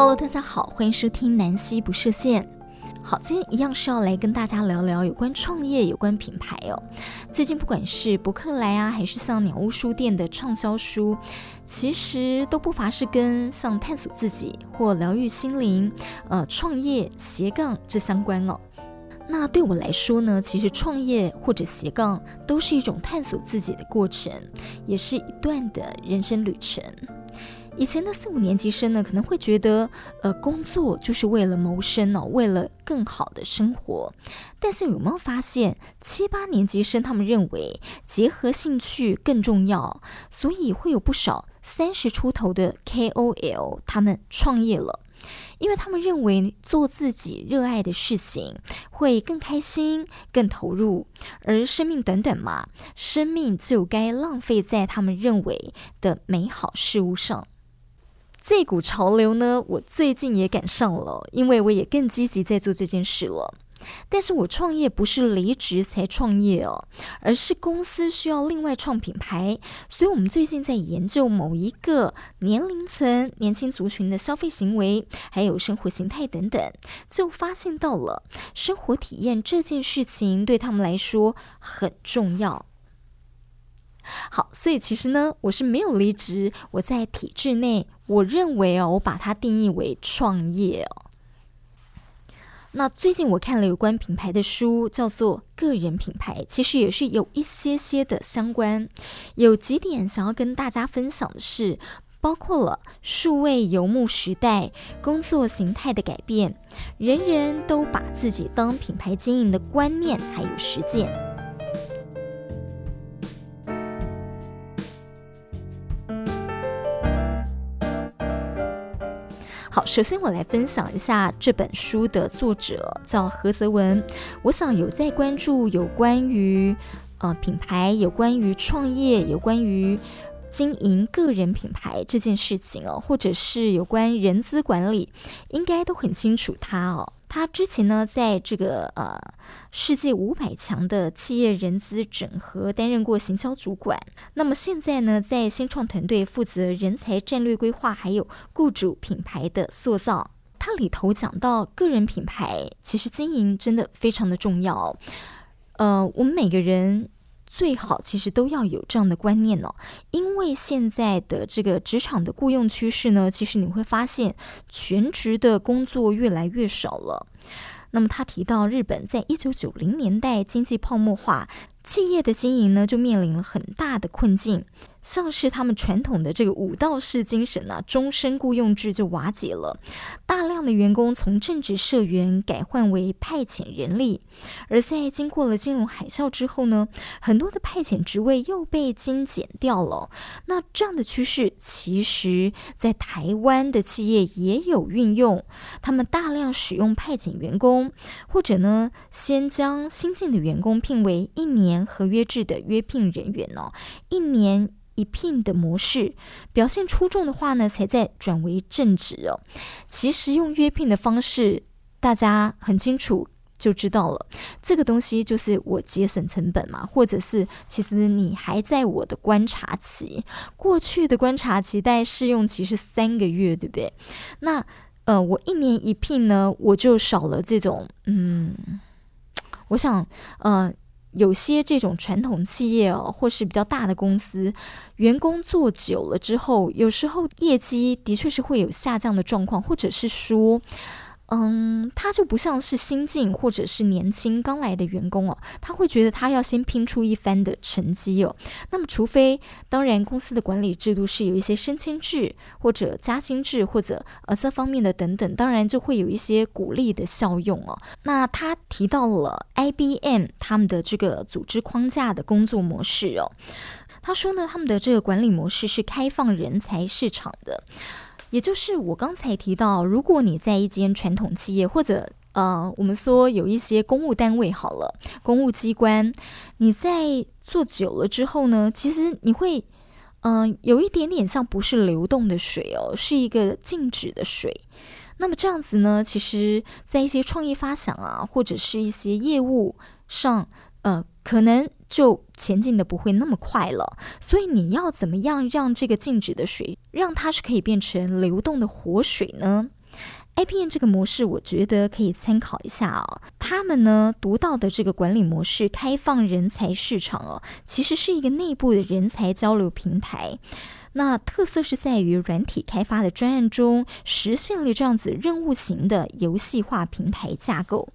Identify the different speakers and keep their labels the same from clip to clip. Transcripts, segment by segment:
Speaker 1: Hello，大家好，欢迎收听南希不设限。好，今天一样是要来跟大家聊聊有关创业、有关品牌哦。最近不管是博客来啊，还是像鸟屋书店的畅销书，其实都不乏是跟像探索自己或疗愈心灵、呃创业斜杠这相关哦。那对我来说呢，其实创业或者斜杠都是一种探索自己的过程，也是一段的人生旅程。以前的四五年级生呢，可能会觉得，呃，工作就是为了谋生哦，为了更好的生活。但是有没有发现，七八年级生他们认为结合兴趣更重要，所以会有不少三十出头的 KOL 他们创业了，因为他们认为做自己热爱的事情会更开心、更投入，而生命短短嘛，生命就该浪费在他们认为的美好事物上。这股潮流呢，我最近也赶上了，因为我也更积极在做这件事了。但是我创业不是离职才创业哦，而是公司需要另外创品牌，所以我们最近在研究某一个年龄层、年轻族群的消费行为，还有生活形态等等，就发现到了生活体验这件事情对他们来说很重要。好，所以其实呢，我是没有离职，我在体制内。我认为哦，我把它定义为创业哦。那最近我看了有关品牌的书，叫做《个人品牌》，其实也是有一些些的相关。有几点想要跟大家分享的是，包括了数位游牧时代、工作形态的改变，人人都把自己当品牌经营的观念，还有实践。首先我来分享一下这本书的作者叫何泽文。我想有在关注有关于呃品牌、有关于创业、有关于经营个人品牌这件事情哦，或者是有关人资管理，应该都很清楚他哦。他之前呢，在这个呃世界五百强的企业人资整合担任过行销主管，那么现在呢，在新创团队负责人才战略规划，还有雇主品牌的塑造。他里头讲到，个人品牌其实经营真的非常的重要。呃，我们每个人。最好其实都要有这样的观念哦，因为现在的这个职场的雇佣趋势呢，其实你会发现全职的工作越来越少了。那么他提到，日本在一九九零年代经济泡沫化，企业的经营呢就面临了很大的困境。像是他们传统的这个武道士精神啊，终身雇佣制就瓦解了，大量的员工从正职社员改换为派遣人力，而在经过了金融海啸之后呢，很多的派遣职位又被精简掉了。那这样的趋势，其实在台湾的企业也有运用，他们大量使用派遣员工，或者呢，先将新进的员工聘为一年合约制的约聘人员哦，一年。一聘的模式表现出众的话呢，才再转为正职哦。其实用约聘的方式，大家很清楚就知道了。这个东西就是我节省成本嘛，或者是其实你还在我的观察期，过去的观察期大概试用期是三个月，对不对？那呃，我一年一聘呢，我就少了这种嗯，我想呃。有些这种传统企业哦，或是比较大的公司，员工做久了之后，有时候业绩的确是会有下降的状况，或者是说。嗯，他就不像是新进或者是年轻刚来的员工哦，他会觉得他要先拼出一番的成绩哦。那么，除非当然公司的管理制度是有一些升迁制或者加薪制或者呃这方面的等等，当然就会有一些鼓励的效用哦。那他提到了 IBM 他们的这个组织框架的工作模式哦，他说呢，他们的这个管理模式是开放人才市场的。也就是我刚才提到，如果你在一间传统企业，或者呃，我们说有一些公务单位好了，公务机关，你在做久了之后呢，其实你会嗯、有一点点像不是流动的水哦，是一个静止的水。那么这样子呢，其实在一些创意发想啊，或者是一些业务上，呃，可能。就前进的不会那么快了，所以你要怎么样让这个静止的水，让它是可以变成流动的活水呢？IBM 这个模式，我觉得可以参考一下哦。他们呢独到的这个管理模式，开放人才市场哦，其实是一个内部的人才交流平台。那特色是在于软体开发的专案中，实现了这样子任务型的游戏化平台架构。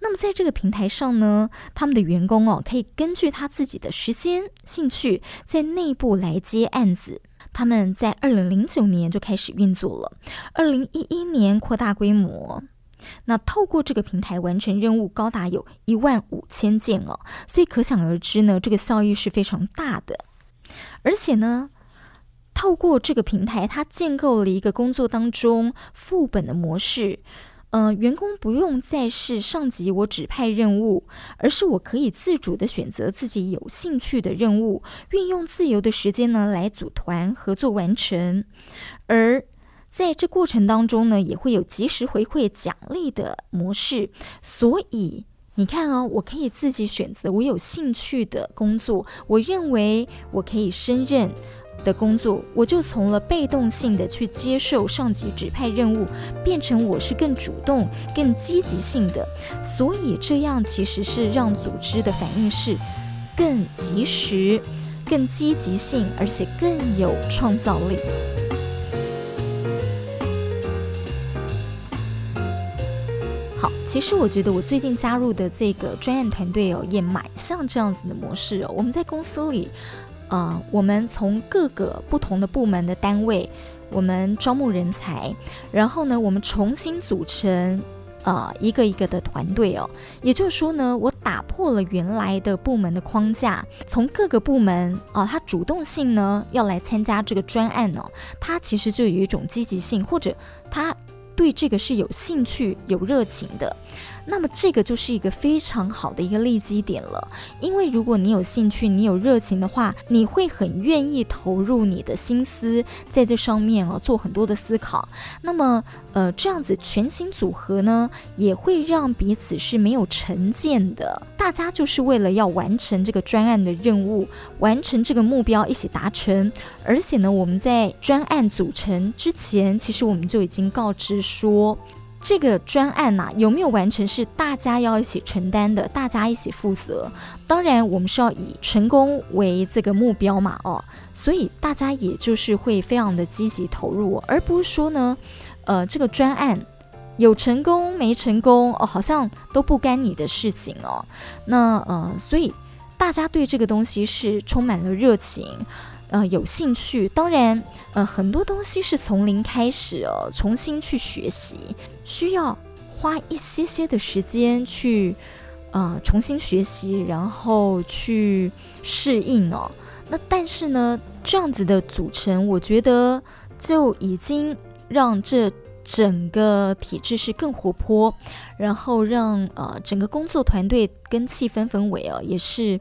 Speaker 1: 那么在这个平台上呢，他们的员工哦，可以根据他自己的时间、兴趣，在内部来接案子。他们在二零零九年就开始运作了，二零一一年扩大规模。那透过这个平台完成任务高达有一万五千件哦，所以可想而知呢，这个效益是非常大的。而且呢，透过这个平台，它建构了一个工作当中副本的模式。嗯、员工不用再是上级我指派任务，而是我可以自主的选择自己有兴趣的任务，运用自由的时间呢来组团合作完成。而在这过程当中呢，也会有及时回馈奖励的模式。所以你看哦，我可以自己选择我有兴趣的工作，我认为我可以胜任。的工作，我就从了被动性的去接受上级指派任务，变成我是更主动、更积极性的。所以这样其实是让组织的反应是更及时、更积极性，而且更有创造力。好，其实我觉得我最近加入的这个专业团队哦，也蛮像这样子的模式哦。我们在公司里。啊、呃，我们从各个不同的部门的单位，我们招募人才，然后呢，我们重新组成啊、呃、一个一个的团队哦。也就是说呢，我打破了原来的部门的框架，从各个部门啊、他主动性呢要来参加这个专案哦，他其实就有一种积极性，或者他对这个是有兴趣、有热情的。那么这个就是一个非常好的一个利基点了，因为如果你有兴趣，你有热情的话，你会很愿意投入你的心思在这上面啊，做很多的思考。那么，呃，这样子全新组合呢，也会让彼此是没有成见的，大家就是为了要完成这个专案的任务，完成这个目标一起达成。而且呢，我们在专案组成之前，其实我们就已经告知说。这个专案呐、有没有完成是大家要一起承担的，大家一起负责。当然，我们是要以成功为这个目标嘛，哦，所以大家也就是会非常的积极投入，而不是说呢，呃，这个专案有成功没成功哦，好像都不干你的事情哦。那呃，所以大家对这个东西是充满了热情。呃，有兴趣，当然，呃，很多东西是从零开始哦，重新去学习，需要花一些些的时间去，呃，重新学习，然后去适应哦。那但是呢，这样子的组成，我觉得就已经让这整个体制是更活泼，然后让呃整个工作团队跟气氛氛围哦也是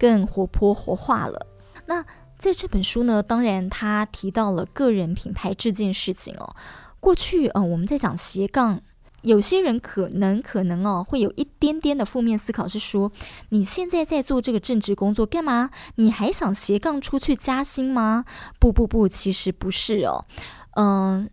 Speaker 1: 更活泼活化了。那。在这本书呢，当然他提到了个人品牌这件事情哦。过去，嗯、我们在讲斜杠，有些人可能可能哦，会有一点点的负面思考，是说你现在在做这个正职工作干嘛？你还想斜杠出去加薪吗？不不不，其实不是哦。嗯、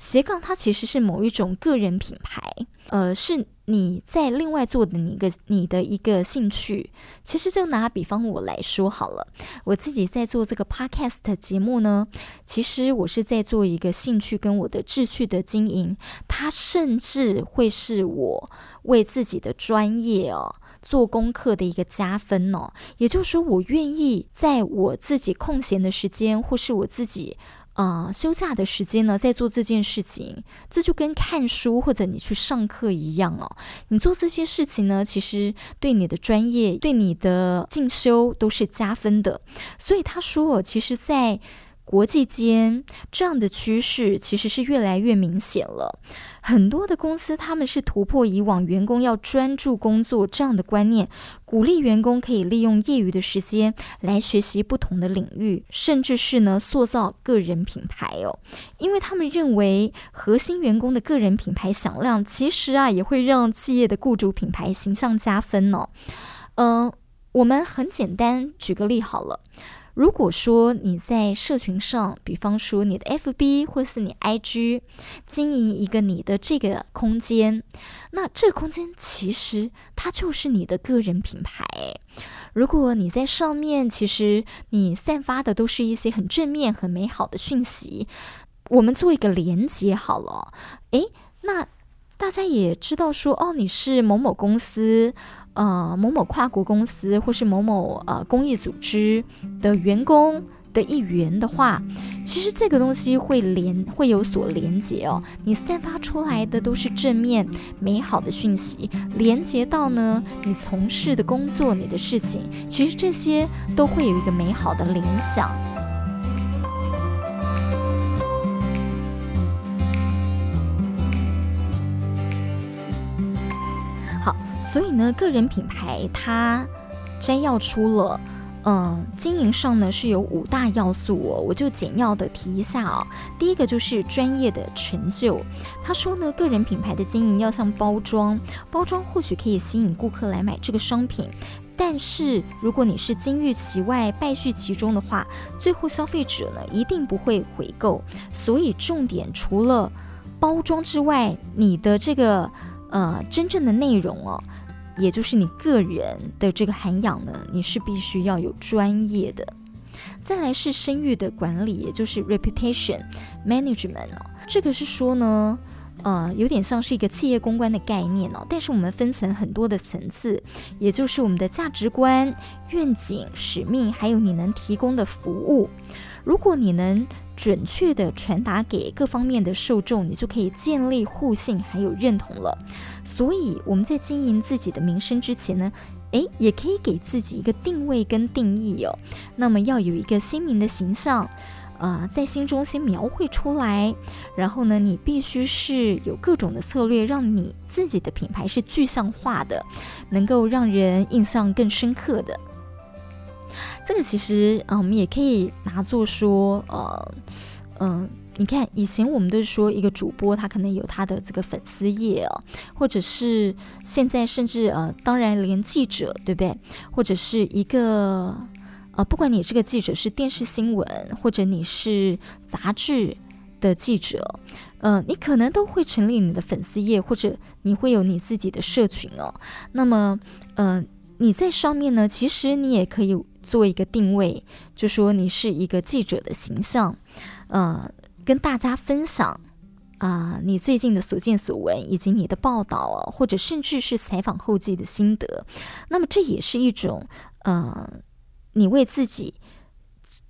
Speaker 1: 斜杠它其实是某一种个人品牌，呃，是。你在另外做的你一个你的一个兴趣，其实就拿比方我来说好了，我自己在做这个 podcast 节目呢，其实我是在做一个兴趣跟我的志趣的经营，它甚至会是我为自己的专业哦做功课的一个加分哦，也就是说，我愿意在我自己空闲的时间，或是我自己。啊、休假的时间呢，在做这件事情，这就跟看书或者你去上课一样哦。你做这些事情呢，其实对你的专业、对你的进修都是加分的。所以他说，其实，在国际间这样的趋势其实是越来越明显了。很多的公司他们是突破以往员工要专注工作这样的观念，鼓励员工可以利用业余的时间来学习不同的领域，甚至是呢塑造个人品牌哦。因为他们认为核心员工的个人品牌响亮，其实啊也会让企业的雇主品牌形象加分哦。嗯、我们很简单举个例好了。如果说你在社群上，比方说你的 FB 或是你 IG 经营一个你的这个空间，那这个空间其实它就是你的个人品牌。如果你在上面，其实你散发的都是一些很正面、很美好的讯息，我们做一个连接好了。诶，那大家也知道说，哦，你是某某公司。呃，某某跨国公司或是某某呃公益组织的员工的一员的话，其实这个东西会连会有所连接哦。你散发出来的都是正面美好的讯息，连接到呢你从事的工作、你的事情，其实这些都会有一个美好的联想。所以呢，个人品牌它摘要出了，嗯、经营上呢是有五大要素哦，我就简要的提一下啊、第一个就是专业的成就。他说呢，个人品牌的经营要像包装，包装或许可以吸引顾客来买这个商品，但是如果你是金玉其外，败絮其中的话，最后消费者呢一定不会回购。所以重点除了包装之外，你的这个呃真正的内容哦。也就是你个人的这个涵养呢，你是必须要有专业的。再来是声誉的管理，也就是 reputation management 哦。这个是说呢，呃，有点像是一个企业公关的概念哦。但是我们分成很多的层次，也就是我们的价值观、愿景、使命，还有你能提供的服务。如果你能准确的传达给各方面的受众，你就可以建立互信还有认同了。所以我们在经营自己的名声之前呢，诶，也可以给自己一个定位跟定义哦。那么要有一个鲜明的形象，呃，在心中先描绘出来。然后呢，你必须是有各种的策略，让你自己的品牌是具象化的，能够让人印象更深刻的。这个其实，嗯，我们也可以拿作说，呃，嗯、你看，以前我们都是说一个主播，他可能有他的这个粉丝页哦，或者是现在甚至呃，当然连记者，对不对？或者是一个呃，不管你这个记者是电视新闻，或者你是杂志的记者，嗯、呃，你可能都会成立你的粉丝页，或者你会有你自己的社群哦。那么，嗯、呃。你在上面呢，其实你也可以做一个定位，就说你是一个记者的形象，呃，跟大家分享啊、你最近的所见所闻，以及你的报道，或者甚至是采访后记的心得。那么这也是一种呃，你为自己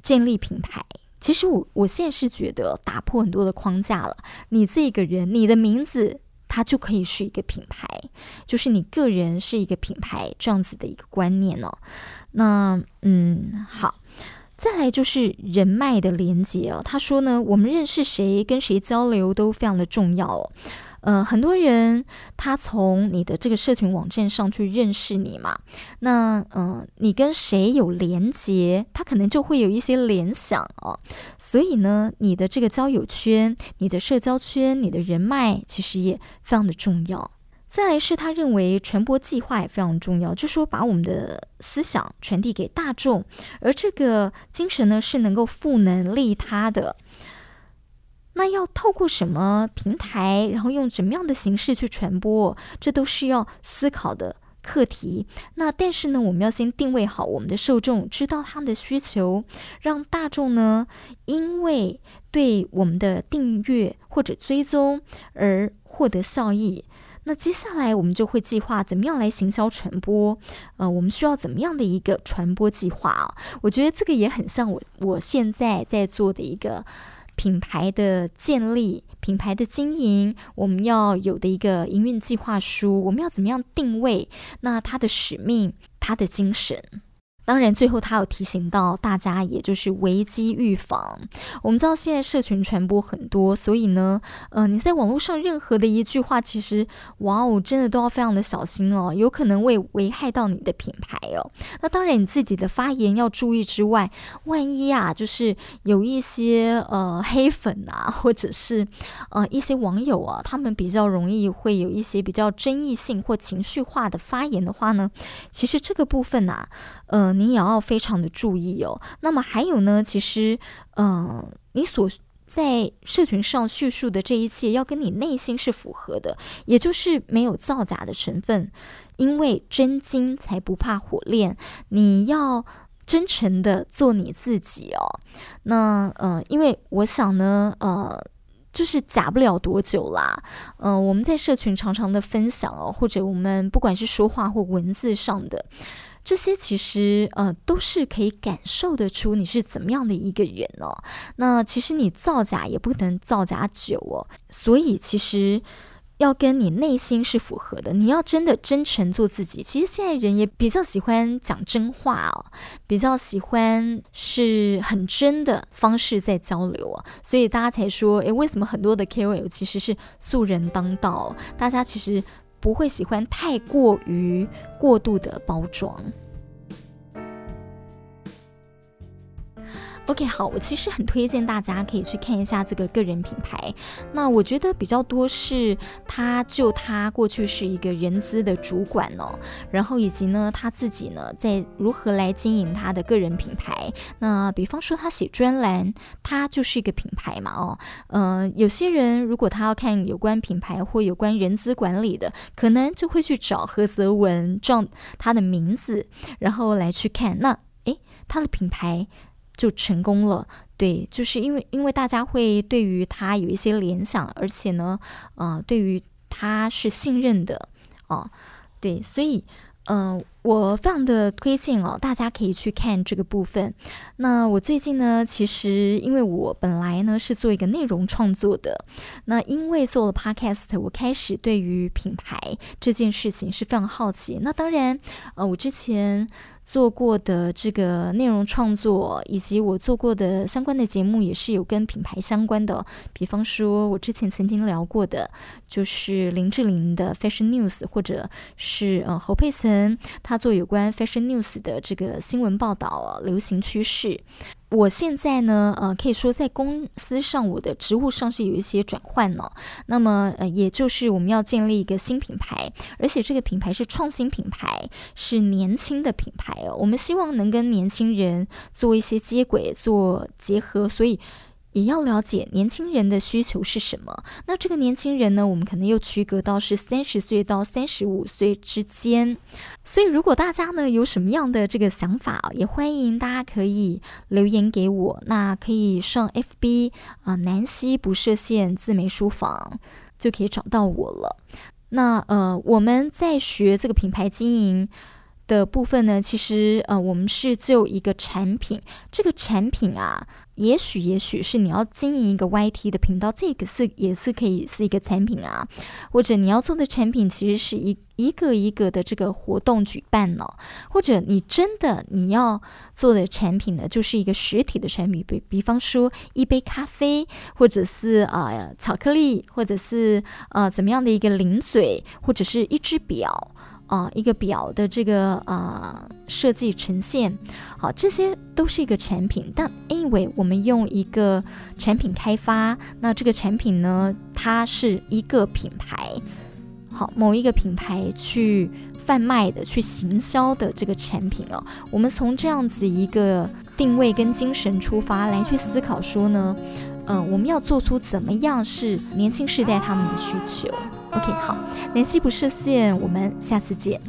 Speaker 1: 建立品牌。其实我我现在是觉得打破很多的框架了，你这个人，你的名字。它就可以是一个品牌，就是你个人是一个品牌这样子的一个观念哦。那嗯，好，再来就是人脉的连接哦。他说呢，我们认识谁，跟谁交流都非常的重要哦。呃，很多人他从你的这个社群网站上去认识你嘛，那呃，你跟谁有连接，他可能就会有一些联想哦。所以呢，你的这个交友圈、你的社交圈、你的人脉，其实也非常的重要。再来是他认为传播计划也非常重要，就是说把我们的思想传递给大众，而这个精神呢，是能够赋能利他的。那要透过什么平台，然后用怎么样的形式去传播，这都是要思考的课题。那但是呢，我们要先定位好我们的受众，知道他们的需求，让大众呢，因为对我们的订阅或者追踪而获得效益。那接下来我们就会计划怎么样来行销传播。呃，我们需要怎么样的一个传播计划啊？我觉得这个也很像我我现在在做的一个。品牌的建立，品牌的经营，我们要有的一个营运计划书，我们要怎么样定位？那它的使命，它的精神。当然，最后他有提醒到大家，也就是危机预防。我们知道现在社群传播很多，所以呢，呃，你在网络上任何的一句话，其实哇哦，真的都要非常的小心哦，有可能会危害到你的品牌哦。那当然，你自己的发言要注意之外，万一啊，就是有一些呃黑粉啊，或者是呃一些网友啊，他们比较容易会有一些比较争议性或情绪化的发言的话呢，其实这个部分啊，呃。你也要非常的注意哦。那么还有呢，其实，嗯、你所在社群上叙述的这一切，要跟你内心是符合的，也就是没有造假的成分。因为真金才不怕火炼，你要真诚的做你自己哦。那，呃，因为我想呢，呃。就是假不了多久啦，嗯、我们在社群常常的分享哦，或者我们不管是说话或文字上的这些，其实呃都是可以感受得出你是怎么样的一个人哦。那其实你造假也不能造假久哦，所以其实。要跟你内心是符合的，你要真的真诚做自己。其实现在人也比较喜欢讲真话哦，比较喜欢是很真的方式在交流啊，所以大家才说，诶，为什么很多的 KOL 其实是素人当道？大家其实不会喜欢太过于过度的包装。OK，好，我其实很推荐大家可以去看一下这个个人品牌。那我觉得比较多是他就他过去是一个人资的主管哦，然后以及呢他自己呢在如何来经营他的个人品牌。那比方说他写专栏，他就是一个品牌嘛哦，嗯、有些人如果他要看有关品牌或有关人资管理的，可能就会去找何泽文这样他的名字，然后来去看。那诶，他的品牌。就成功了，对，就是因为因为大家会对于他有一些联想，而且呢，呃，对于他是信任的，哦、对，所以，嗯、我非常的推荐哦，大家可以去看这个部分。那我最近呢，其实因为我本来呢是做一个内容创作的，那因为做了 Podcast，我开始对于品牌这件事情是非常好奇。那当然，呃，我之前。做过的这个内容创作，以及我做过的相关的节目，也是有跟品牌相关的。比方说，我之前曾经聊过的，就是林志玲的 Fashion News，或者是呃侯佩岑，他做有关 Fashion News 的这个新闻报道，流行趋势。我现在呢，呃，可以说在公司上，我的职务上是有一些转换了。那么，呃，也就是我们要建立一个新品牌，而且这个品牌是创新品牌，是年轻的品牌哦。我们希望能跟年轻人做一些接轨、做结合，所以。也要了解年轻人的需求是什么。那这个年轻人呢，我们可能又区隔到是三十岁到三十五岁之间。所以，如果大家呢有什么样的这个想法，也欢迎大家可以留言给我。那可以上 FB 啊、南希不设限自媒书房就可以找到我了。那呃，我们在学这个品牌经营的部分呢，其实呃，我们是就一个产品，这个产品啊。也许，也许是你要经营一个 YT 的频道，这个是也是可以是一个产品啊。或者你要做的产品，其实是一一个一个的这个活动举办呢、或者你真的你要做的产品呢，就是一个实体的产品，比比方说一杯咖啡，或者是啊、巧克力，或者是呃怎么样的一个零嘴，或者是一只表。啊、一个表的这个啊、呃、设计呈现，好，这些都是一个产品。但 anyway，我们用一个产品开发，那这个产品呢，它是一个品牌，好，某一个品牌去贩卖的、去行销的这个产品哦。我们从这样子一个定位跟精神出发来去思考说呢，嗯、我们要做出怎么样是年轻世代他们的需求。OK，好，联系不设限，我们下次见。